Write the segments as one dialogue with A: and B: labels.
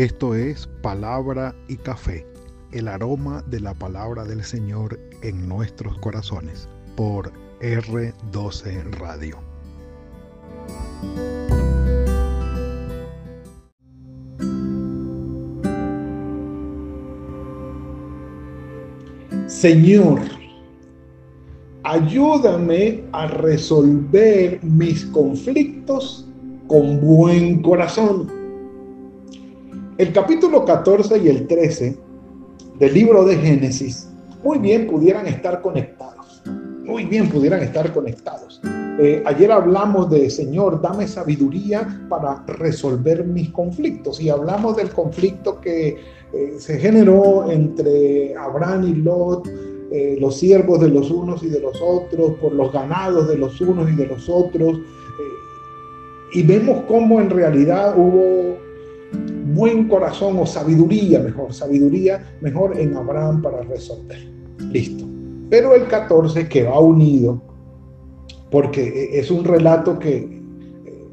A: Esto es Palabra y Café, el aroma de la palabra del Señor en nuestros corazones, por R12 Radio.
B: Señor, ayúdame a resolver mis conflictos con buen corazón. El capítulo 14 y el 13 del libro de Génesis muy bien pudieran estar conectados, muy bien pudieran estar conectados. Eh, ayer hablamos de, Señor, dame sabiduría para resolver mis conflictos y hablamos del conflicto que eh, se generó entre Abraham y Lot, eh, los siervos de los unos y de los otros, por los ganados de los unos y de los otros. y vemos cómo en realidad hubo buen corazón o sabiduría mejor, sabiduría mejor en Abraham para resolver. Listo. Pero el 14 que va unido, porque es un relato que,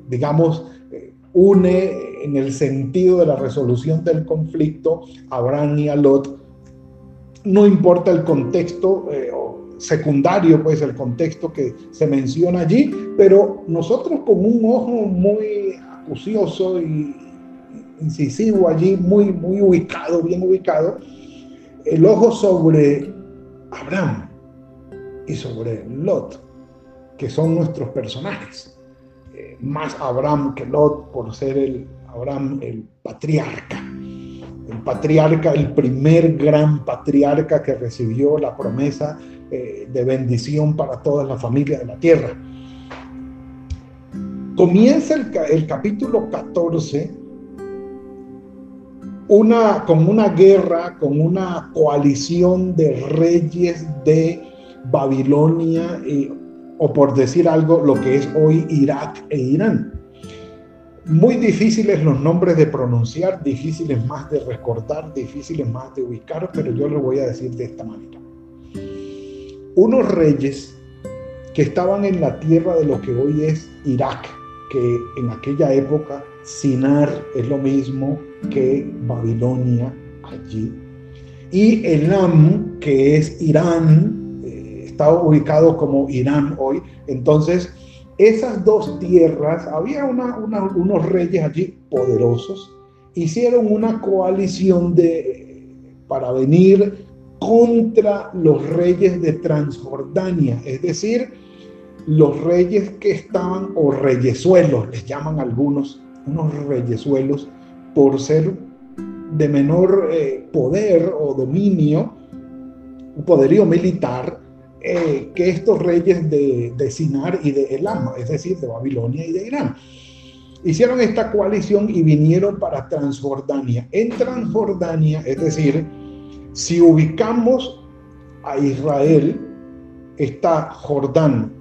B: digamos, une en el sentido de la resolución del conflicto Abraham y a Lot, no importa el contexto eh, secundario, pues el contexto que se menciona allí, pero nosotros con un ojo muy acucioso y, incisivo allí, muy, muy ubicado, bien ubicado, el ojo sobre Abraham y sobre Lot, que son nuestros personajes. Eh, más Abraham que Lot por ser el Abraham el patriarca. El patriarca, el primer gran patriarca que recibió la promesa eh, de bendición para toda la familia de la tierra. Comienza el, el capítulo 14 una, con una guerra, con una coalición de reyes de Babilonia, o por decir algo, lo que es hoy Irak e Irán. Muy difíciles los nombres de pronunciar, difíciles más de recordar, difíciles más de ubicar, pero yo lo voy a decir de esta manera. Unos reyes que estaban en la tierra de lo que hoy es Irak, que en aquella época Sinar es lo mismo que Babilonia allí. Y Elam, que es Irán, eh, está ubicado como Irán hoy. Entonces, esas dos tierras, había unos reyes allí poderosos, hicieron una coalición de, para venir contra los reyes de Transjordania, es decir, los reyes que estaban, o reyesuelos, les llaman algunos, unos reyesuelos, por ser de menor eh, poder o dominio, poderío militar, eh, que estos reyes de, de Sinar y de Elam, es decir, de Babilonia y de Irán. Hicieron esta coalición y vinieron para Transjordania. En Transjordania, es decir, si ubicamos a Israel, está Jordán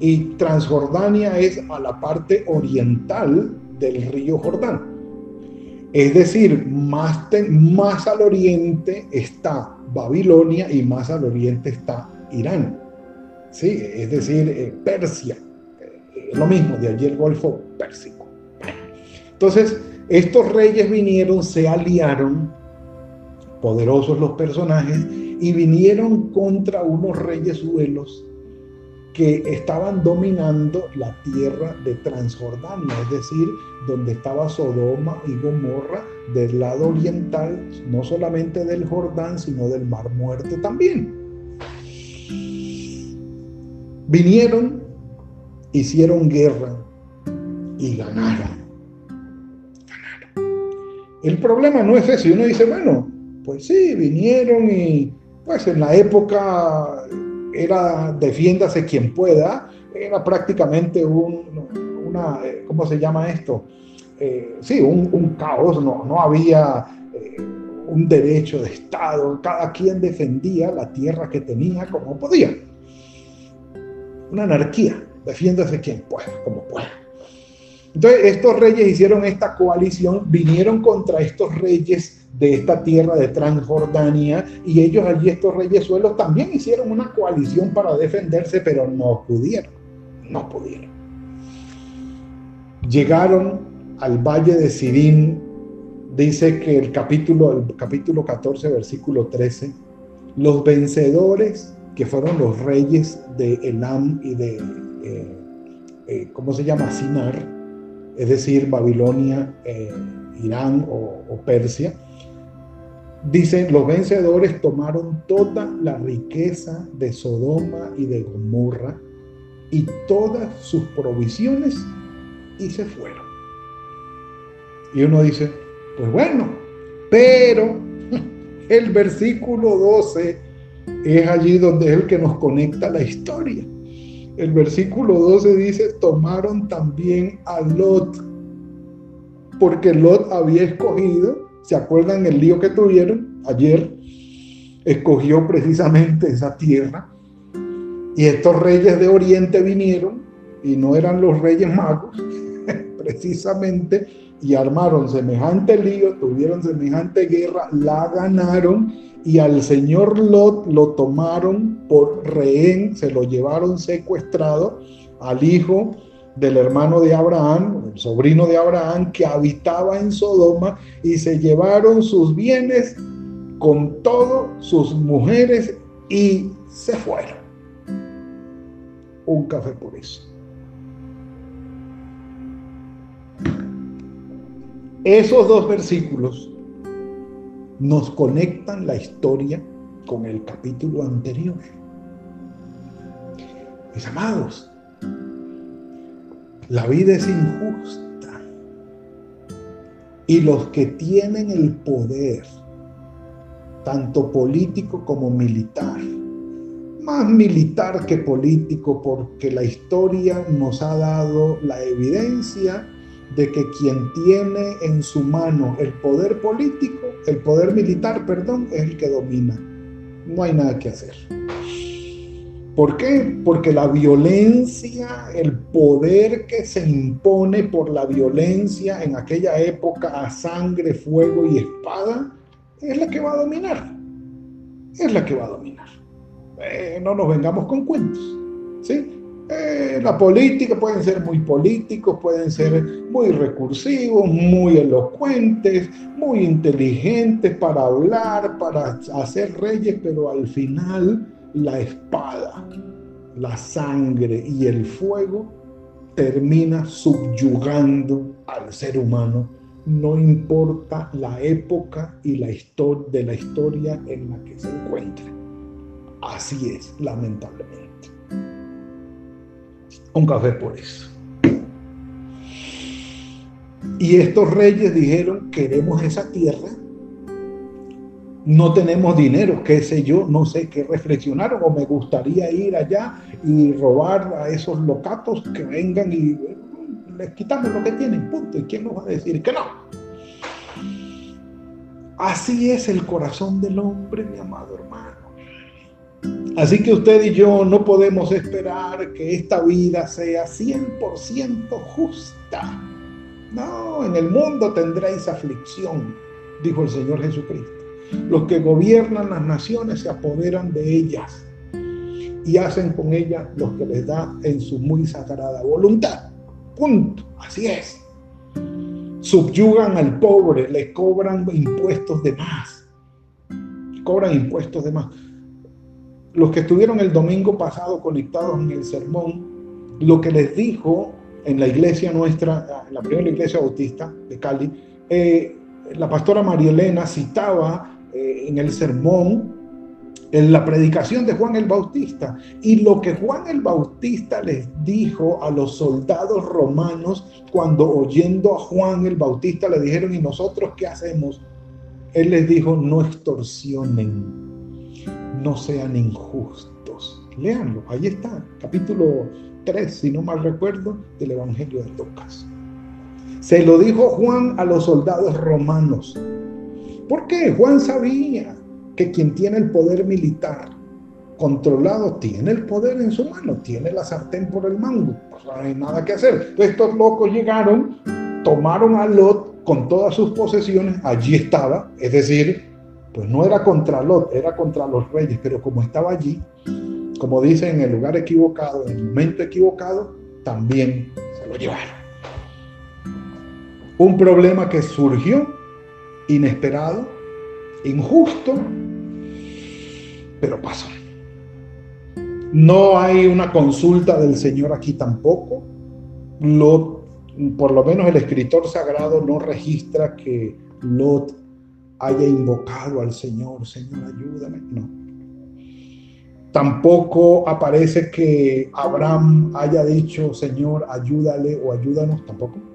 B: y Transjordania es a la parte oriental del río Jordán. Es decir, más, al oriente está Babilonia y más al oriente está Irán. ¿Sí? Es decir, eh, Persia. Eh, lo mismo, de allí el Golfo Pérsico. Entonces, estos reyes vinieron, se aliaron, poderosos los personajes, y vinieron contra unos reyes suelos que estaban dominando la tierra de Transjordania, es decir, donde estaba Sodoma y Gomorra del lado oriental, no solamente del Jordán, sino del Mar Muerto también. Vinieron, hicieron guerra y ganaron. El problema no es ese, uno dice, bueno, pues sí, vinieron y pues en la época era defiéndase quien pueda, era prácticamente un, una, ¿cómo se llama esto? Eh, sí, un, caos, no, no había eh, un derecho de Estado, cada quien defendía la tierra que tenía como podía. Una anarquía, defiéndase quien pueda, como pueda. Entonces estos reyes hicieron esta coalición, vinieron contra estos reyes de esta tierra de Transjordania y ellos allí, estos reyes suelos, también hicieron una coalición para defenderse, pero no pudieron, no pudieron. Llegaron al valle de Sirín, dice que el capítulo, el capítulo 14, versículo 13, los vencedores, que fueron los reyes de Elam y de, eh, eh, ¿cómo se llama? Sinar, es decir, Babilonia, eh, Irán o Persia, Dice, los vencedores tomaron toda la riqueza de Sodoma y de Gomorra y todas sus provisiones y se fueron. Y uno dice, pues bueno, pero el versículo 12 es allí donde es el que nos conecta la historia. El versículo 12 dice, tomaron también a Lot, porque Lot había escogido, ¿se acuerdan el lío que tuvieron ayer? Escogió precisamente esa tierra. Y estos reyes de Oriente vinieron, y no eran los reyes magos, precisamente, y armaron semejante lío, tuvieron semejante guerra, la ganaron y al señor Lot lo tomaron por rehén, se lo llevaron secuestrado al hijo del hermano de Abraham, el sobrino de Abraham, que habitaba en Sodoma, y se llevaron sus bienes con todos sus mujeres y se fueron. Un café por eso. Esos dos versículos nos conectan la historia con el capítulo anterior. Mis amados, la vida es injusta y los que tienen el poder, tanto político como militar, más militar que político porque la historia nos ha dado la evidencia de que quien tiene en su mano el poder político, el poder militar, perdón, es el que domina. No hay nada que hacer. ¿Por qué? Porque la violencia, el poder que se impone por la violencia en aquella época a sangre, fuego y espada, es la que va a dominar. Es la que va a dominar. Eh, no nos vengamos con cuentos. ¿sí? Eh, la política pueden ser muy políticos, pueden ser muy recursivos, muy elocuentes, muy inteligentes para hablar, para hacer reyes, pero al final la espada, la sangre y el fuego termina subyugando al ser humano, no importa la época y la historia de la historia en la que se encuentre. Así es, lamentablemente un café por eso. Y estos reyes dijeron, queremos esa tierra, no tenemos dinero, qué sé yo, no sé qué reflexionaron, o me gustaría ir allá y robar a esos locatos que vengan y les quitamos lo que tienen, punto. ¿Y quién nos va a decir que no? Así es el corazón del hombre, mi amado hermano. Así que usted y yo no podemos esperar que esta vida sea 100% justa. No, en el mundo tendréis aflicción, dijo el Señor Jesucristo. Los que gobiernan las naciones se apoderan de ellas y hacen con ellas lo que les da en su muy sagrada voluntad. Punto. Así es. Subyugan al pobre, le cobran impuestos de más. Cobran impuestos de más los que estuvieron el domingo pasado conectados en el sermón, lo que les dijo en la iglesia nuestra, la primera iglesia bautista de Cali, eh, la pastora María Elena citaba eh, en el sermón en la predicación de Juan el Bautista y lo que Juan el Bautista les dijo a los soldados romanos cuando oyendo a Juan el Bautista le dijeron, ¿y nosotros qué hacemos? Él les dijo, no extorsionen no sean injustos. Léanlo, ahí está, capítulo 3, si no mal recuerdo, del Evangelio de Lucas. Se lo dijo Juan a los soldados romanos. ¿Por qué? Juan sabía que quien tiene el poder militar controlado tiene el poder en su mano, tiene la sartén por el mango, pues no hay nada que hacer. estos locos llegaron, tomaron a Lot con todas sus posesiones, allí estaba, es decir, pues no era contra Lot, era contra los reyes, pero como estaba allí, como dice, en el lugar equivocado, en el momento equivocado, también se lo llevaron. Un problema que surgió inesperado, injusto, pero pasó. No hay una consulta del Señor aquí tampoco. Lot, por lo menos el escritor sagrado no registra que Lot haya invocado al Señor, Señor, ayúdame. No. Tampoco aparece que Abraham haya dicho, Señor, ayúdale o ayúdanos, tampoco.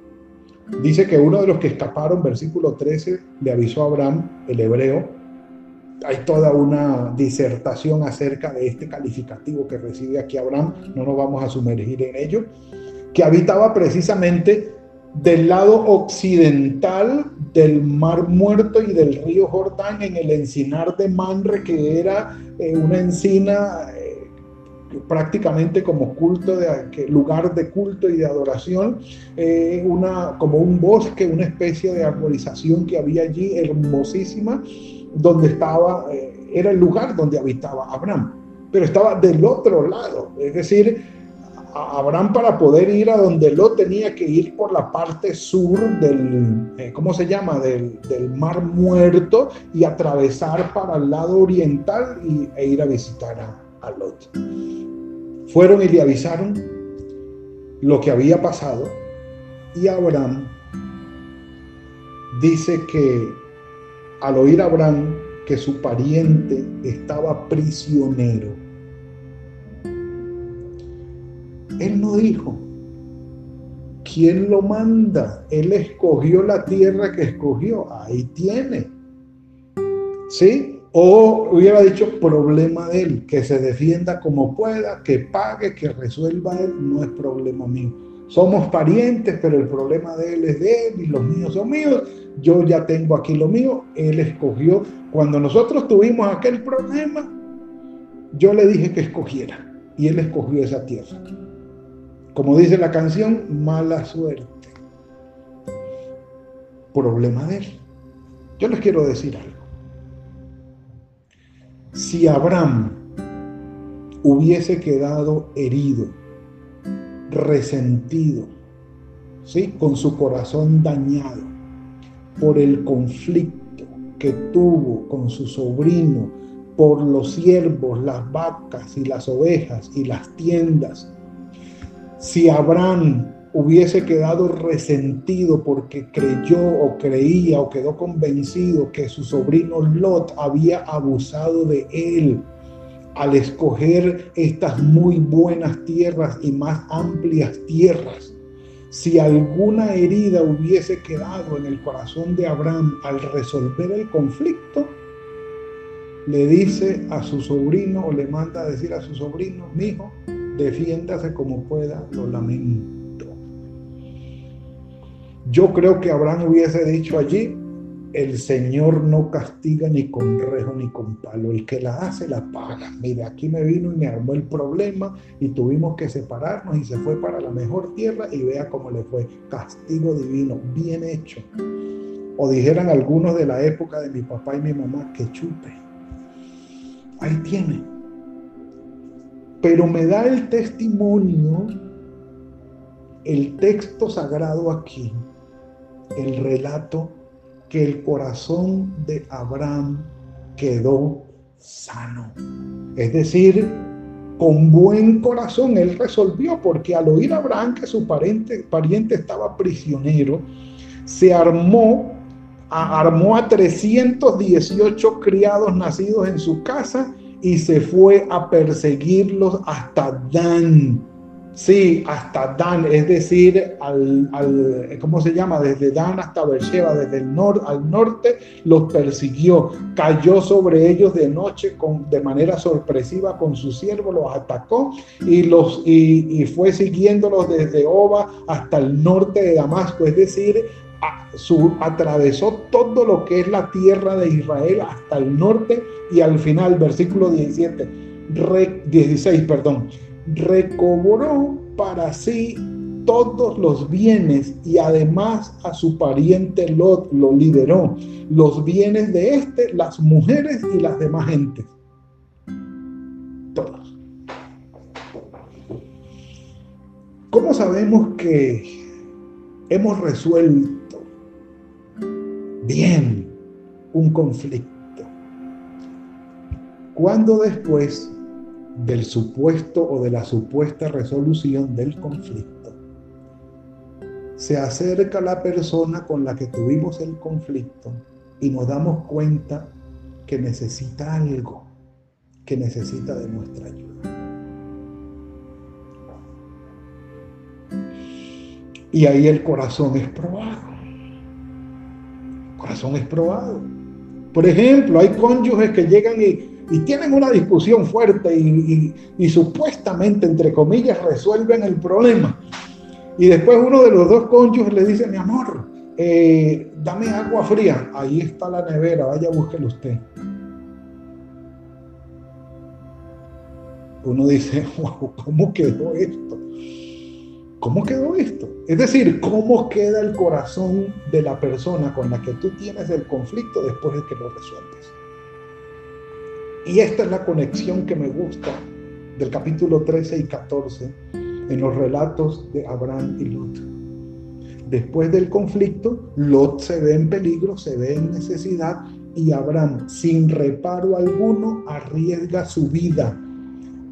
B: Dice que uno de los que escaparon, versículo 13, le avisó a Abraham, el hebreo. Hay toda una disertación acerca de este calificativo que recibe aquí Abraham, no nos vamos a sumergir en ello, que habitaba precisamente del lado occidental del Mar Muerto y del río Jordán en el encinar de Manre, que era eh, una encina prácticamente como culto de lugar de culto y de adoración, eh, una, como un bosque, una especie de arborización que había allí hermosísima, donde estaba, eh, era el lugar donde habitaba Abraham, pero estaba del otro lado, es decir, Abraham para poder ir a donde lo tenía que ir por la parte sur del, eh, ¿cómo se llama? Del, del, mar muerto y atravesar para el lado oriental y, e ir a visitar a Lot. Fueron y le avisaron lo que había pasado y Abraham dice que al oír Abraham que su pariente estaba prisionero, él no dijo, ¿quién lo manda? Él escogió la tierra que escogió, ahí tiene. ¿Sí? O hubiera dicho problema de él, que se defienda como pueda, que pague, que resuelva él, no es problema mío. Somos parientes, pero el problema de él es de él y los míos son míos. Yo ya tengo aquí lo mío. Él escogió. Cuando nosotros tuvimos aquel problema, yo le dije que escogiera y él escogió esa tierra. Como dice la canción, mala suerte. Problema de él. Yo les quiero decir algo si Abraham hubiese quedado herido, resentido, ¿sí? con su corazón dañado por el conflicto que tuvo con su sobrino, por los siervos, las vacas y las ovejas y las tiendas, si Abraham hubiese quedado resentido porque creyó o creía o quedó convencido que su sobrino Lot había abusado de él al escoger estas muy buenas tierras y más amplias tierras. Si alguna herida hubiese quedado en el corazón de Abraham al resolver el conflicto, le dice a su sobrino o le manda a decir a su sobrino, mi hijo, defiéndase como pueda, lo lamento yo creo que Abraham hubiese dicho allí, el Señor no castiga ni con rejo ni con palo, el que la hace la paga. Mire, aquí me vino y me armó el problema y tuvimos que separarnos y se fue para la mejor tierra y vea cómo le fue. Castigo divino, bien hecho. O dijeran algunos de la época de mi papá y mi mamá, que chupe. Ahí tiene. Pero me da el testimonio, el texto sagrado aquí, el relato que el corazón de Abraham quedó sano. Es decir, con buen corazón él resolvió, porque al oír Abraham que su pariente, pariente estaba prisionero, se armó, armó a 318 criados nacidos en su casa y se fue a perseguirlos hasta Dan Sí, hasta Dan, es decir, al, ¿cómo se llama? Desde Dan hasta Beersheba, desde el norte al norte, los persiguió, cayó sobre ellos de noche con, de manera sorpresiva con su siervo, los atacó y, los, y, fue siguiéndolos desde Oba hasta el norte de Damasco, es decir, su, atravesó todo lo que es la tierra de Israel hasta el norte y al final, versículo 17, 16, perdón recobró para sí todos los bienes y además a su pariente Lot lo liberó. Los bienes de este, las mujeres y las demás gentes. Todos. ¿Cómo sabemos que hemos resuelto bien un conflicto. Cuando después del supuesto o de la supuesta resolución del conflicto, se acerca la persona con la que tuvimos el conflicto y nos damos cuenta que necesita algo, que necesita de nuestra ayuda. Y ahí el corazón es probado. El corazón es probado. Por ejemplo, hay cónyuges que llegan y, tienen una discusión fuerte y, supuestamente, entre comillas, resuelven el problema. Y después uno de los dos cónyuges le dice, mi amor, eh, dame agua fría. Ahí está la nevera, vaya, búsquelo usted. Uno dice, wow, ¿cómo quedó esto? ¿Cómo quedó esto? Es decir, ¿cómo queda el corazón de la persona con la que tú tienes el conflicto después de que lo resuelves? Y esta es la conexión que me gusta del capítulo 13 y 14 en los relatos de Abraham y Lot. Después del conflicto, Lot se ve en peligro, se ve en necesidad y Abraham, sin reparo alguno, arriesga su vida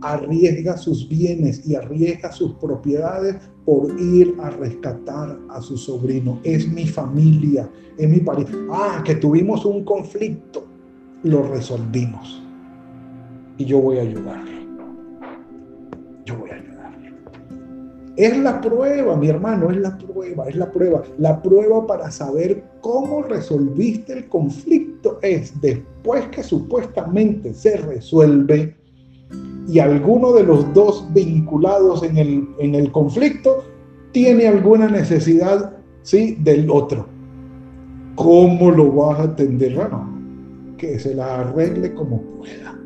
B: arriesga sus bienes y arriesga sus propiedades por ir a rescatar a su sobrino. Es mi familia, es mi pareja. Ah, que tuvimos un conflicto, lo resolvimos. Y yo voy a ayudarle. Yo voy a ayudarle. Es la prueba, mi hermano, es la prueba, es la prueba. La prueba para saber cómo resolviste el conflicto es después que supuestamente se resuelve y alguno de los dos vinculados en el, en el conflicto tiene alguna necesidad ¿sí? del otro. ¿Cómo lo vas a atender? Bueno, que se la arregle como pueda.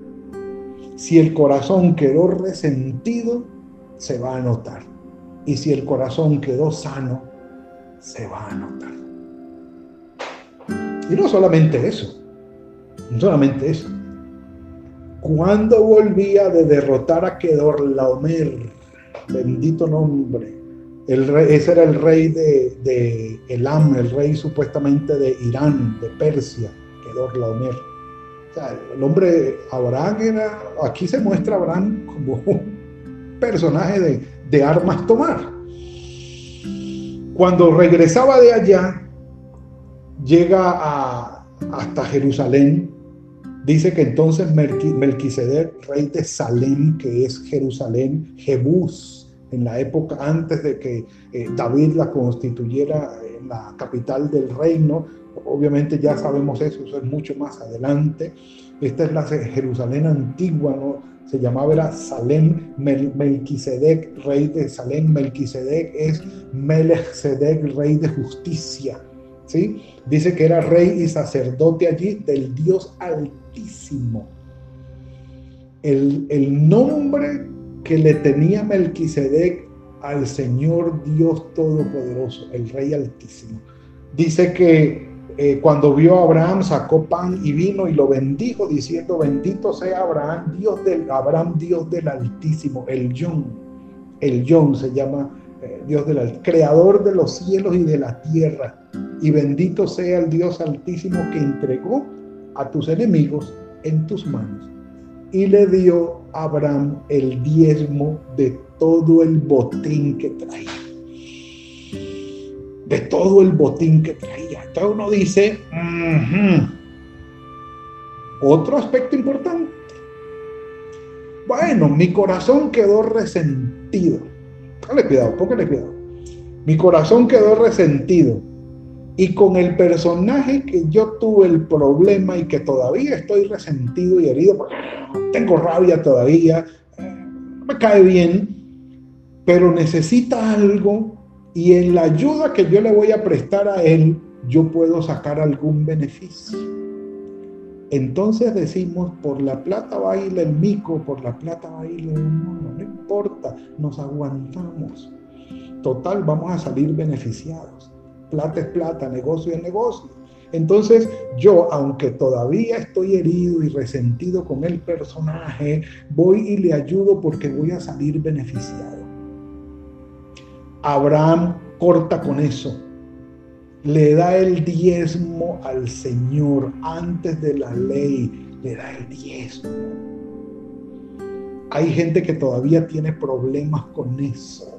B: Si el corazón quedó resentido, se va a notar. Y si el corazón quedó sano, se va a notar. Y no solamente eso, no solamente eso cuando volvía de derrotar a Kedorlaomer, bendito nombre, el ese era el rey de, de, Elam, el rey supuestamente de Irán, de Persia, Kedorlaomer. El hombre Abraham era, aquí se muestra Abraham como un personaje de, de armas tomar. Cuando regresaba de allá, llega a, hasta Jerusalén Dice que entonces Melquisedec, rey de Salem, que es Jerusalén, Jebús, en la época antes de que eh, David la constituyera en la capital del reino, obviamente ya sabemos eso, eso es mucho más adelante. Esta es la Jerusalén antigua, ¿no? Se llamaba era Salem Melquisedec, rey de Salem. Melquisedec es Melechsedec, rey de justicia. ¿Sí? Dice que era rey y sacerdote allí del Dios Altísimo el, nombre que le tenía Melquisedec al Señor Dios Todopoderoso, el Rey Altísimo. Dice que eh, cuando vio a Abraham sacó pan y vino y lo bendijo diciendo bendito sea Abraham Dios del Abraham Dios del Altísimo el Yon el Yon se llama eh, Dios del creador de los cielos y de la tierra y bendito sea el Dios Altísimo que entregó a tus enemigos en tus manos. Y le dio a Abraham el diezmo de todo el botín que traía. De todo el botín que traía. Entonces uno dice, otro aspecto importante. Bueno, mi corazón quedó resentido. Póngale cuidado, póngale cuidado. Mi corazón quedó resentido y con el personaje que yo tuve el problema y que todavía estoy resentido y herido, porque tengo rabia todavía, no me cae bien, pero necesita algo y en la ayuda que yo le voy a prestar a él, yo puedo sacar algún beneficio. Entonces decimos, por la plata baila el mico, por la plata baila el mono, no importa, nos aguantamos. Total, vamos a salir beneficiados plata es plata, negocio es negocio. Entonces yo, aunque todavía estoy herido y resentido con el personaje, voy y le ayudo porque voy a salir beneficiado. Abraham corta con eso le da el diezmo al Señor antes de la ley, le da el diezmo. Hay gente que todavía tiene problemas con eso.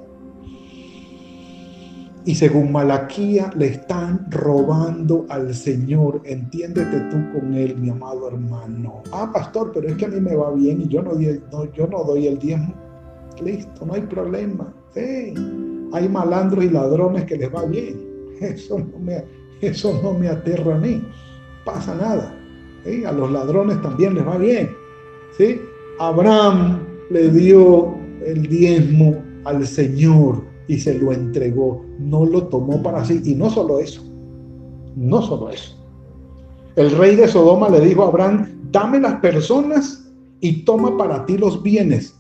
B: Y según Malaquía le están robando al Señor. Entiéndete tú con él, mi amado hermano. Ah, pastor, pero es que a mí me va bien y yo no, yo no doy el diezmo. Listo, no hay problema. Sí, hay malandros y ladrones que les va bien. Eso no me, eso no me aterra a mí. Pasa nada. A los ladrones también les va bien. ¿sí? Abraham le dio el diezmo al Señor y se lo entregó. No lo tomó para sí. Y no solo eso. No solo eso. El rey de Sodoma le dijo a Abraham, dame las personas y toma para ti los bienes.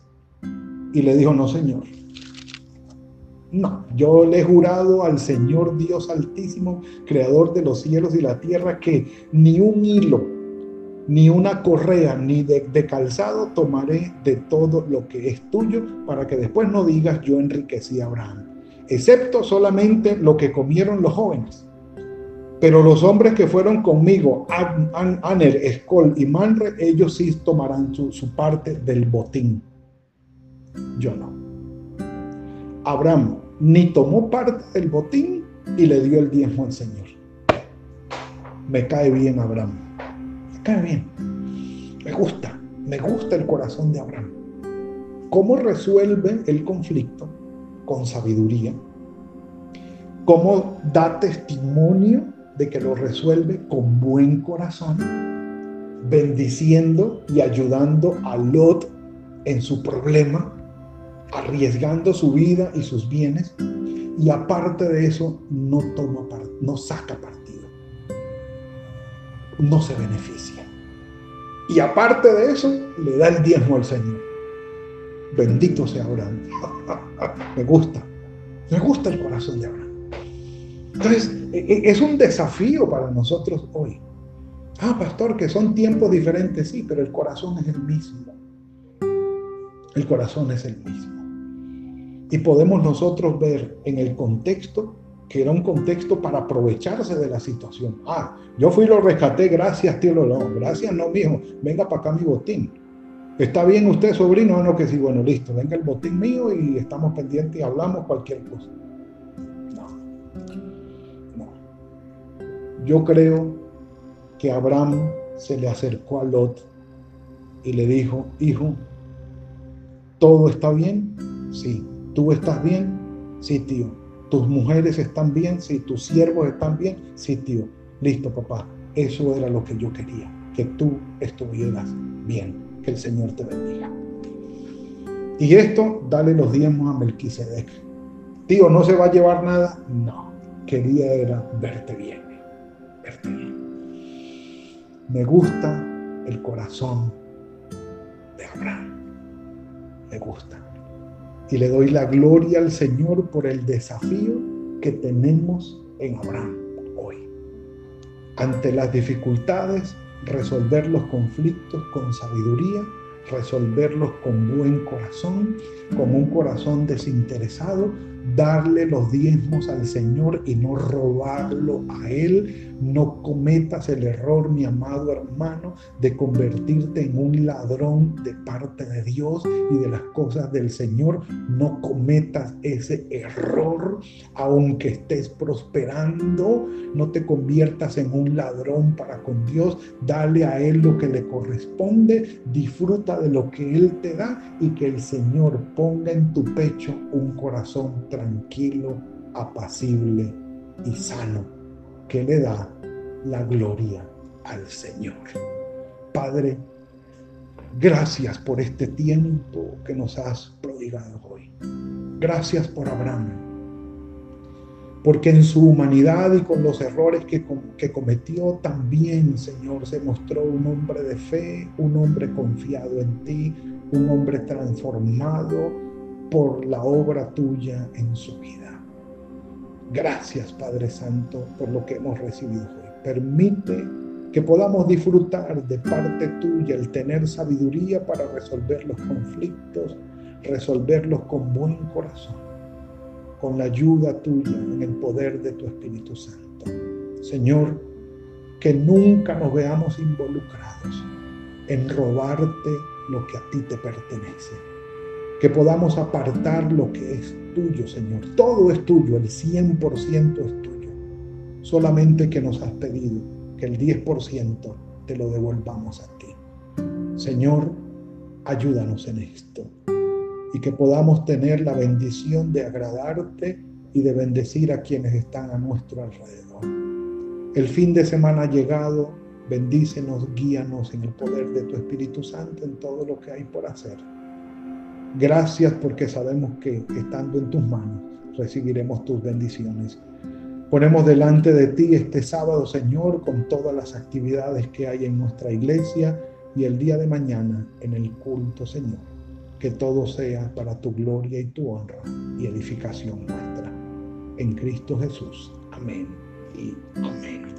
B: Y le dijo, no, Señor. No, yo le he jurado al Señor Dios Altísimo, Creador de los cielos y la tierra, que ni un hilo, ni una correa, ni de, calzado tomaré de todo lo que es tuyo, para que después no digas yo enriquecí a Abraham, excepto solamente lo que comieron los jóvenes. Pero los hombres que fueron conmigo, Aner, Escol y Manre, ellos sí tomarán su parte del botín. Yo no. Abraham ni tomó parte del botín y le dio el diezmo al Señor. Me cae bien Abraham. Me cae bien. Me gusta. Me gusta el corazón de Abraham. ¿Cómo resuelve el conflicto? Con sabiduría. ¿Cómo da testimonio de que lo resuelve con buen corazón? Bendiciendo y ayudando a Lot en su problema arriesgando su vida y sus bienes, y aparte de eso no toma no saca partido, no se beneficia. Y aparte de eso, le da el diezmo al Señor. Bendito sea Abraham. me gusta, me gusta el corazón de Abraham. Entonces, e, e, es un desafío para nosotros hoy. Ah, pastor, que son tiempos diferentes, sí, pero el corazón es el mismo. El corazón es el mismo. Y podemos nosotros ver en el contexto que era un contexto para aprovecharse de la situación. Ah, yo fui y lo rescaté, gracias, tío No, gracias, no, mijo, venga para acá mi botín. ¿Está bien usted, sobrino? Ah, no, que sí, bueno, listo, venga el botín mío y estamos pendientes y hablamos cualquier cosa. No, no. Yo creo que Abraham se le acercó a Lot y le dijo, hijo, ¿todo está bien? Sí. ¿Tú estás bien? Sí, tío. ¿Tus mujeres están bien? Sí. ¿Tus siervos están bien? Sí, tío. Listo, papá. Eso era lo que yo quería. Que tú estuvieras bien. Que el Señor te bendiga. Y esto, dale los diezmos a Melquisedec. Tío, ¿no se va a llevar nada? No. Quería era verte bien. Verte bien. Me gusta el corazón de Abraham. Me gusta y le doy la gloria al Señor por el desafío que tenemos en Abraham hoy. Ante las dificultades, resolver los conflictos con sabiduría, resolverlos con buen corazón, con un corazón desinteresado, darle los diezmos al Señor y no robarlo a Él. No cometas el error, mi amado hermano, de convertirte en un ladrón de parte de Dios y de las cosas del Señor. No cometas ese error, aunque estés prosperando. No te conviertas en un ladrón para con Dios. Dale a Él lo que le corresponde. Disfruta de lo que Él te da y que el Señor ponga en tu pecho un corazón tranquilo, apacible y sano, que le da la gloria al Señor. Padre, gracias por este tiempo que nos has prodigado hoy. Gracias por Abraham, porque en su humanidad y con los errores que, que, cometió también, Señor, se mostró un hombre de fe, un hombre confiado en ti, un hombre transformado por la obra tuya en su vida. Gracias, Padre Santo, por lo que hemos recibido hoy. Permite que podamos disfrutar de parte tuya el tener sabiduría para resolver los conflictos, resolverlos con buen corazón, con la ayuda tuya, en el poder de tu Espíritu Santo. Señor, que nunca nos veamos involucrados en robarte lo que a ti te pertenece. Que podamos apartar lo que es tuyo, Señor. Todo es tuyo, el 100% es tuyo. Solamente que nos has pedido que el 10% te lo devolvamos a ti. Señor, ayúdanos en esto y que podamos tener la bendición de agradarte y de bendecir a quienes están a nuestro alrededor. El fin de semana ha llegado, bendícenos, guíanos en el poder de tu Espíritu Santo en todo lo que hay por hacer. Gracias porque sabemos que estando en tus manos recibiremos tus bendiciones. Ponemos delante de ti este sábado, Señor, con todas las actividades que hay en nuestra iglesia y el día de mañana en el culto, Señor. Que todo sea para tu gloria y tu honra y edificación nuestra. En Cristo Jesús. Amén y amén.